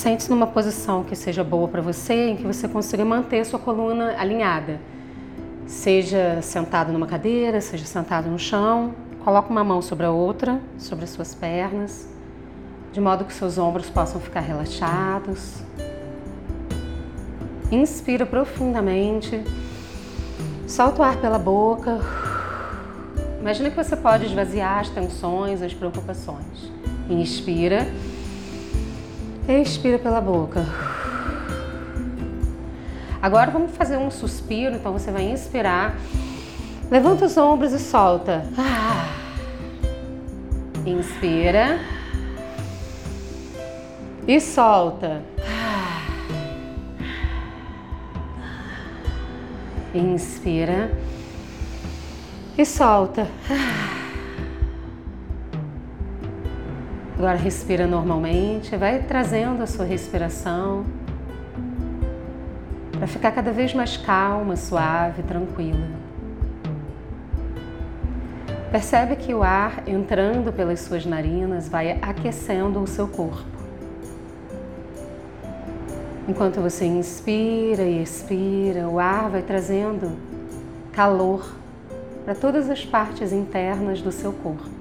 Sente-se numa posição que seja boa para você, em que você consiga manter sua coluna alinhada. Seja sentado numa cadeira, seja sentado no chão. Coloque uma mão sobre a outra, sobre as suas pernas, de modo que seus ombros possam ficar relaxados. Inspira profundamente. Solta o ar pela boca. Imagina que você pode esvaziar as tensões, as preocupações. Inspira. Expira pela boca. Agora vamos fazer um suspiro, então você vai inspirar. Levanta os ombros e solta. Inspira. E solta. Inspira. E solta. Agora respira normalmente, vai trazendo a sua respiração para ficar cada vez mais calma, suave, tranquila. Percebe que o ar entrando pelas suas narinas vai aquecendo o seu corpo. Enquanto você inspira e expira, o ar vai trazendo calor para todas as partes internas do seu corpo.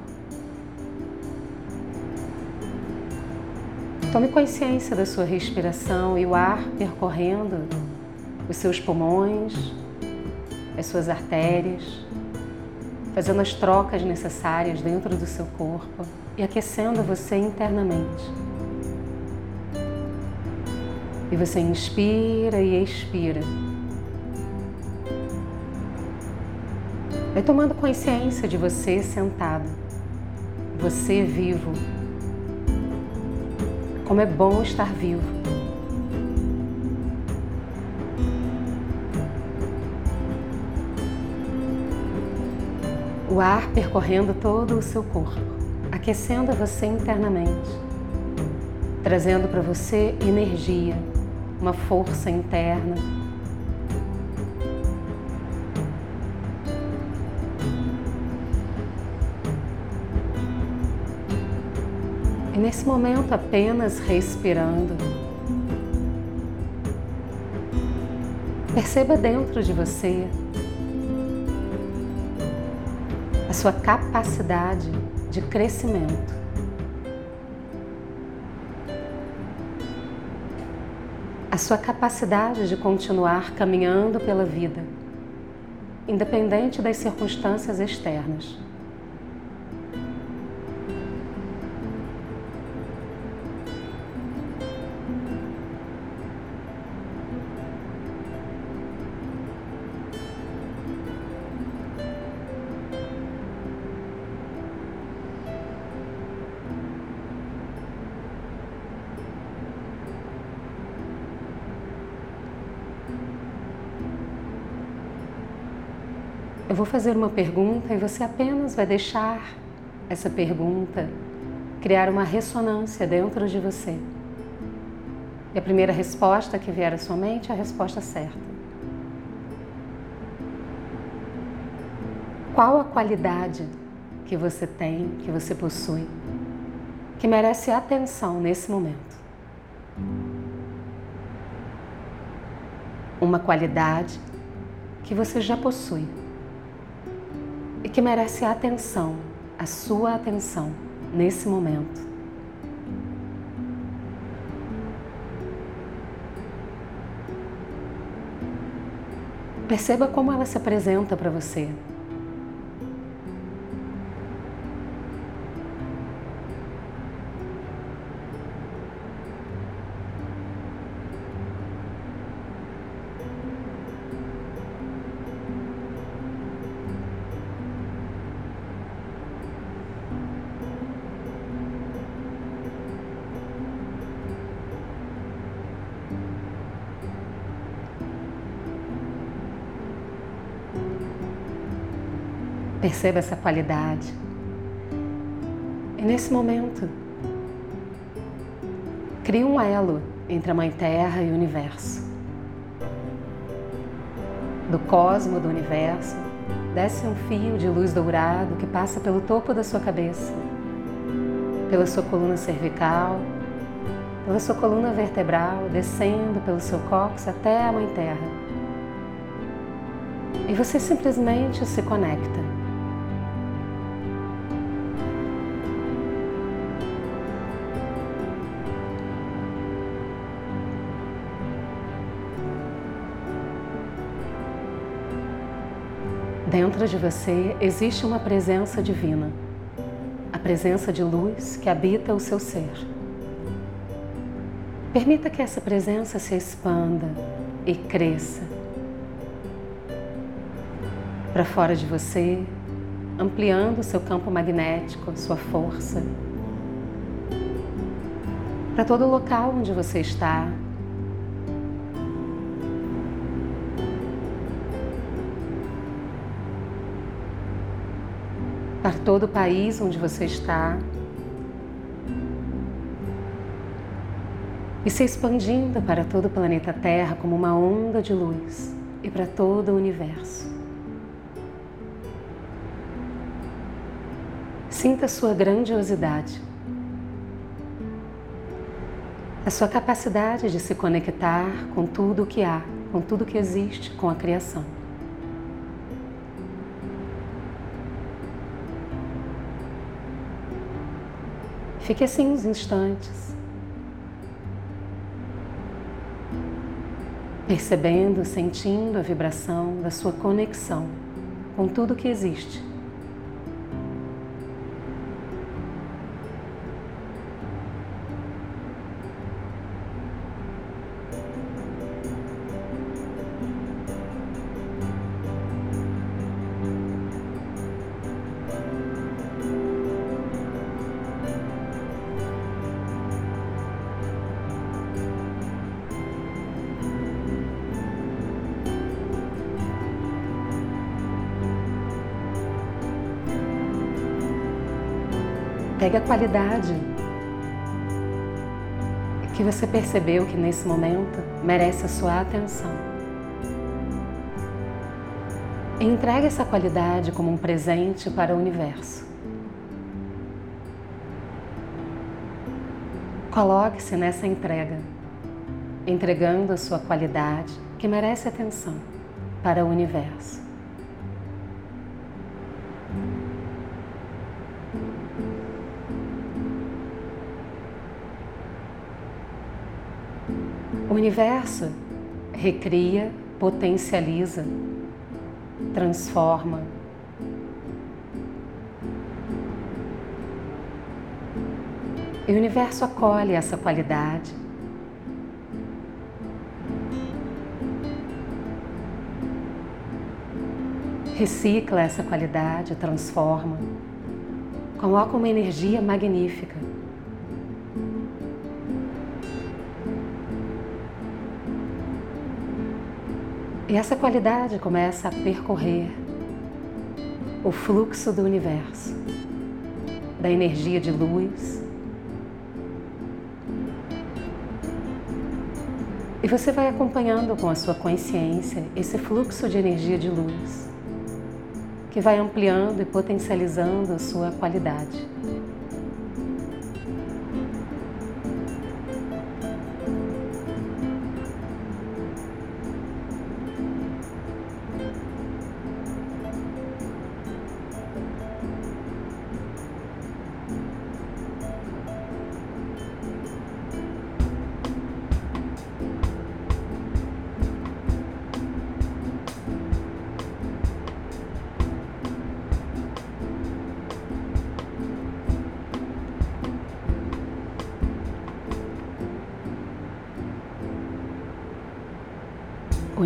Tome consciência da sua respiração e o ar percorrendo os seus pulmões, as suas artérias, fazendo as trocas necessárias dentro do seu corpo e aquecendo você internamente. E você inspira e expira. Vai tomando consciência de você sentado, você vivo como é bom estar vivo. O ar percorrendo todo o seu corpo, aquecendo você internamente, trazendo para você energia, uma força interna E nesse momento, apenas respirando, perceba dentro de você a sua capacidade de crescimento. A sua capacidade de continuar caminhando pela vida, independente das circunstâncias externas. Vou fazer uma pergunta e você apenas vai deixar essa pergunta criar uma ressonância dentro de você. E a primeira resposta que vier à sua mente é a resposta certa. Qual a qualidade que você tem, que você possui, que merece atenção nesse momento? Uma qualidade que você já possui e que merece atenção, a sua atenção nesse momento. Perceba como ela se apresenta para você. Perceba essa qualidade. E nesse momento, crie um elo entre a Mãe Terra e o universo. Do cosmo do universo, desce um fio de luz dourado que passa pelo topo da sua cabeça, pela sua coluna cervical, pela sua coluna vertebral, descendo pelo seu cóccix até a Mãe Terra. E você simplesmente se conecta. Dentro de você existe uma presença divina, a presença de luz que habita o seu ser. Permita que essa presença se expanda e cresça. Para fora de você, ampliando seu campo magnético, sua força, para todo o local onde você está, todo o país onde você está e se expandindo para todo o planeta Terra como uma onda de luz e para todo o universo. Sinta a sua grandiosidade, a sua capacidade de se conectar com tudo o que há, com tudo que existe, com a criação. Fique assim uns instantes, percebendo, sentindo a vibração da sua conexão com tudo que existe. Pegue a qualidade que você percebeu que nesse momento merece a sua atenção. E entregue essa qualidade como um presente para o universo. Coloque-se nessa entrega, entregando a sua qualidade que merece atenção para o universo. Universo recria, potencializa, transforma. E o universo acolhe essa qualidade. Recicla essa qualidade, transforma. Coloca uma energia magnífica. E essa qualidade começa a percorrer o fluxo do universo, da energia de luz. E você vai acompanhando com a sua consciência esse fluxo de energia de luz, que vai ampliando e potencializando a sua qualidade.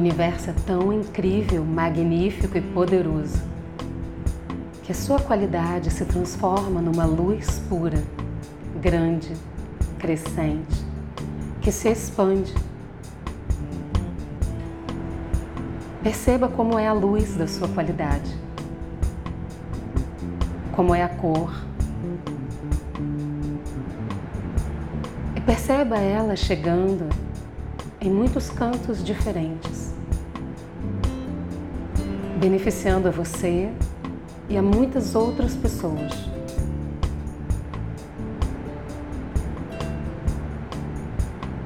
Universo é tão incrível, magnífico e poderoso que a sua qualidade se transforma numa luz pura, grande, crescente, que se expande. Perceba como é a luz da sua qualidade, como é a cor. E perceba ela chegando em muitos cantos diferentes, beneficiando a você e a muitas outras pessoas.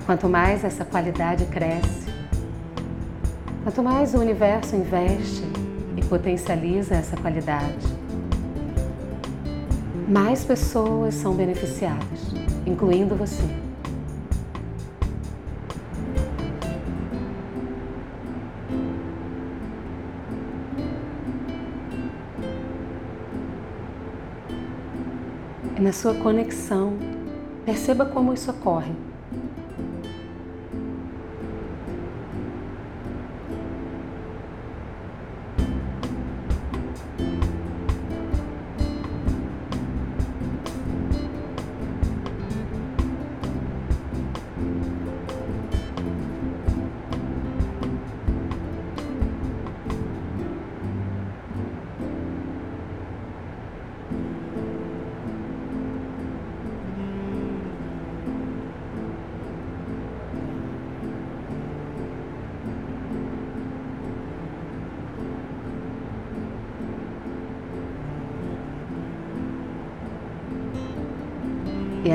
quanto mais essa qualidade cresce, quanto mais o universo investe e potencializa essa qualidade, mais pessoas são beneficiadas, incluindo você. E na sua conexão, perceba como isso ocorre.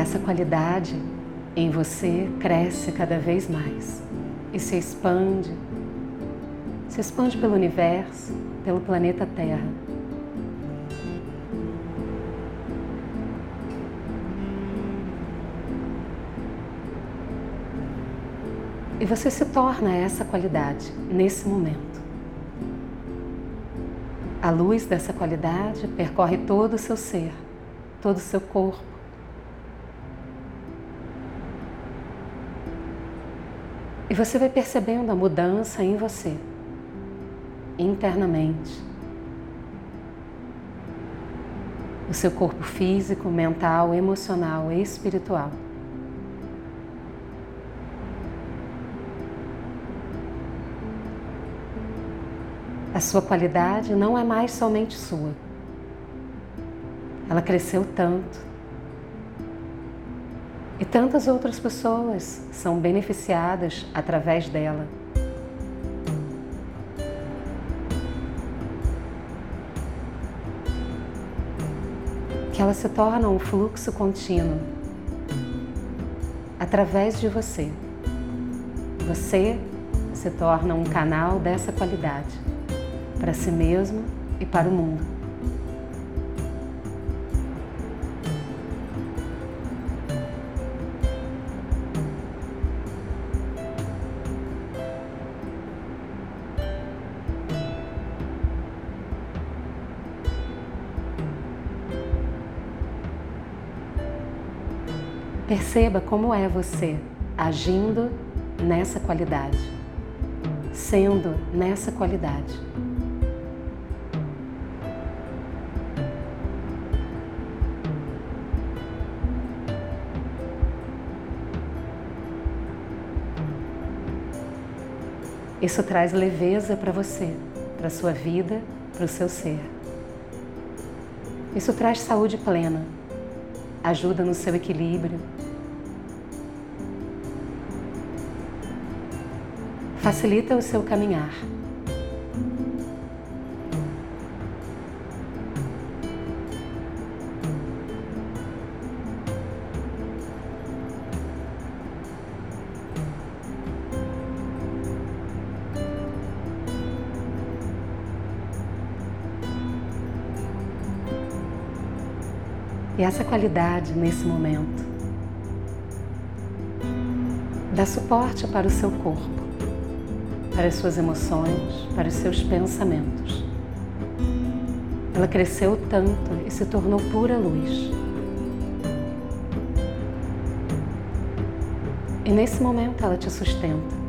Essa qualidade em você cresce cada vez mais e se expande, se expande pelo universo, pelo planeta Terra. E você se torna essa qualidade nesse momento. A luz dessa qualidade percorre todo o seu ser, todo o seu corpo E você vai percebendo a mudança em você, internamente. O seu corpo físico, mental, emocional e espiritual. A sua qualidade não é mais somente sua. Ela cresceu tanto e tantas outras pessoas são beneficiadas através dela. Que ela se torna um fluxo contínuo através de você. Você se torna um canal dessa qualidade para si mesmo e para o mundo. Perceba como é você agindo nessa qualidade, sendo nessa qualidade. Isso traz leveza para você, para sua vida, para o seu ser. Isso traz saúde plena, ajuda no seu equilíbrio, facilita o seu caminhar. E essa qualidade nesse momento dá suporte para o seu corpo para as suas emoções, para os seus pensamentos. Ela cresceu tanto e se tornou pura luz. E nesse momento ela te sustenta.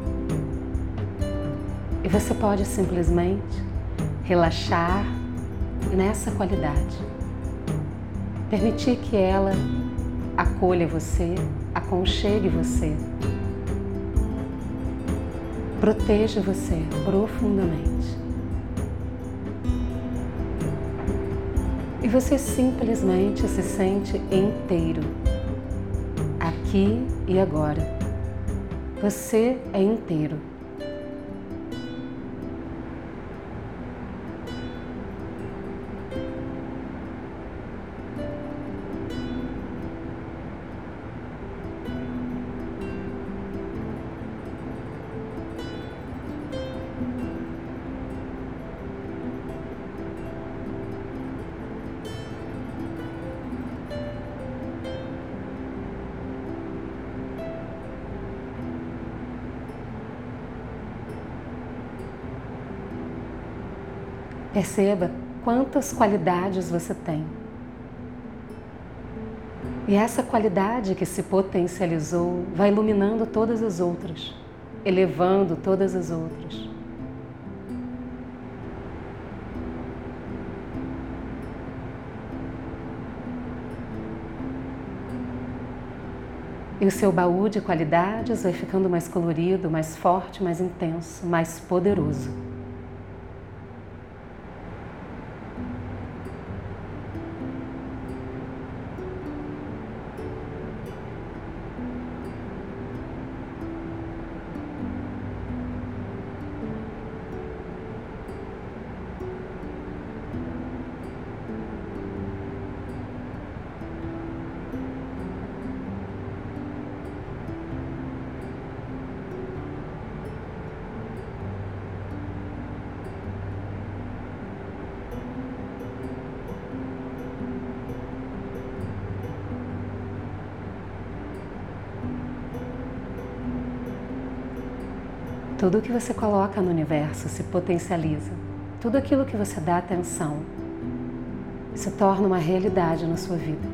E você pode simplesmente relaxar nessa qualidade. Permitir que ela acolha você, aconchegue você proteja você profundamente. E você simplesmente se sente inteiro, aqui e agora. Você é inteiro. Perceba quantas qualidades você tem. E essa qualidade que se potencializou vai iluminando todas as outras, elevando todas as outras. E o seu baú de qualidades vai ficando mais colorido, mais forte, mais intenso, mais poderoso. Tudo que você coloca no universo se potencializa. Tudo aquilo que você dá atenção se torna uma realidade na sua vida.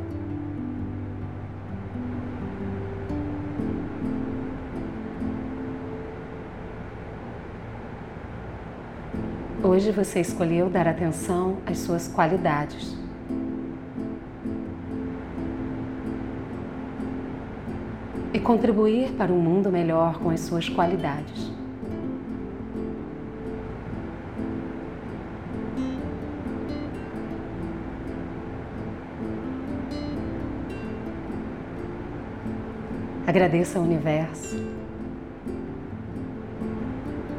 Hoje você escolheu dar atenção às suas qualidades. E contribuir para um mundo melhor com as suas qualidades. Agradeça ao universo.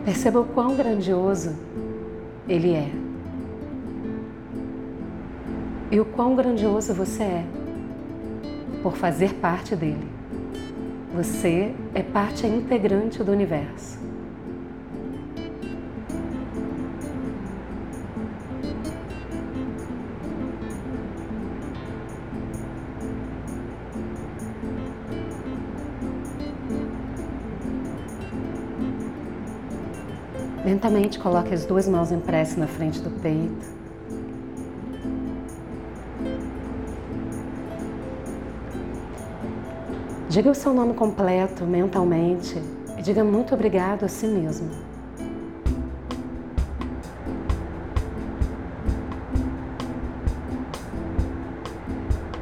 Perceba o quão grandioso ele é. E o quão grandioso você é por fazer parte dele. Você é parte integrante do universo. Lentamente coloque as duas mãos em prece na frente do peito. Diga o seu nome completo mentalmente e diga muito obrigado a si mesmo.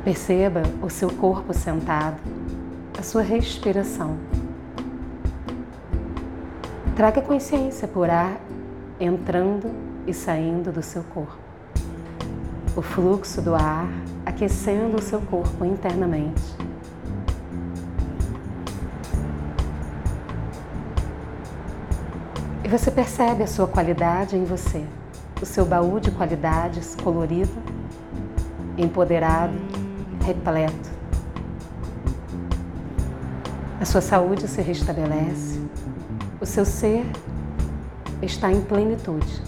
Perceba o seu corpo sentado, a sua respiração. Traga consciência por ar entrando e saindo do seu corpo. O fluxo do ar aquecendo o seu corpo internamente. E você percebe a sua qualidade em você, o seu baú de qualidades colorido, empoderado, repleto. A sua saúde se restabelece, o seu ser está em plenitude.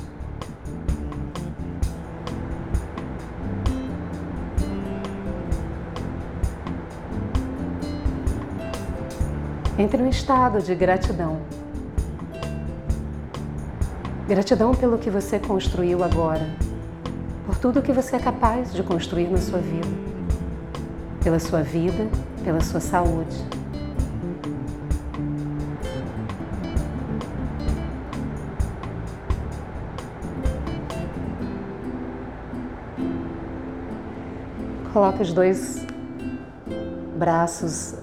Entre um estado de gratidão. Gratidão pelo que você construiu agora, por tudo que você é capaz de construir na sua vida, pela sua vida, pela sua saúde Coloque os dois braços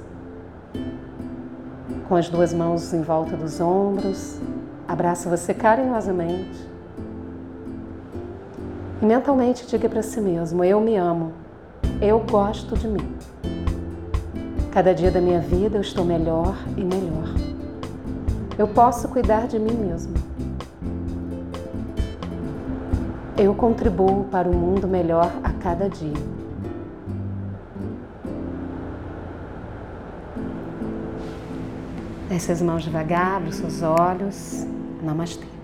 com as duas mãos em volta dos ombros. Abraça você carinhosamente. E mentalmente diga para si mesmo: Eu me amo. Eu gosto de mim. Cada dia da minha vida eu estou melhor e melhor. Eu posso cuidar de mim mesmo. Eu contribuo para um mundo melhor a cada dia. Desce as mãos devagar, abre os seus olhos. Namastê.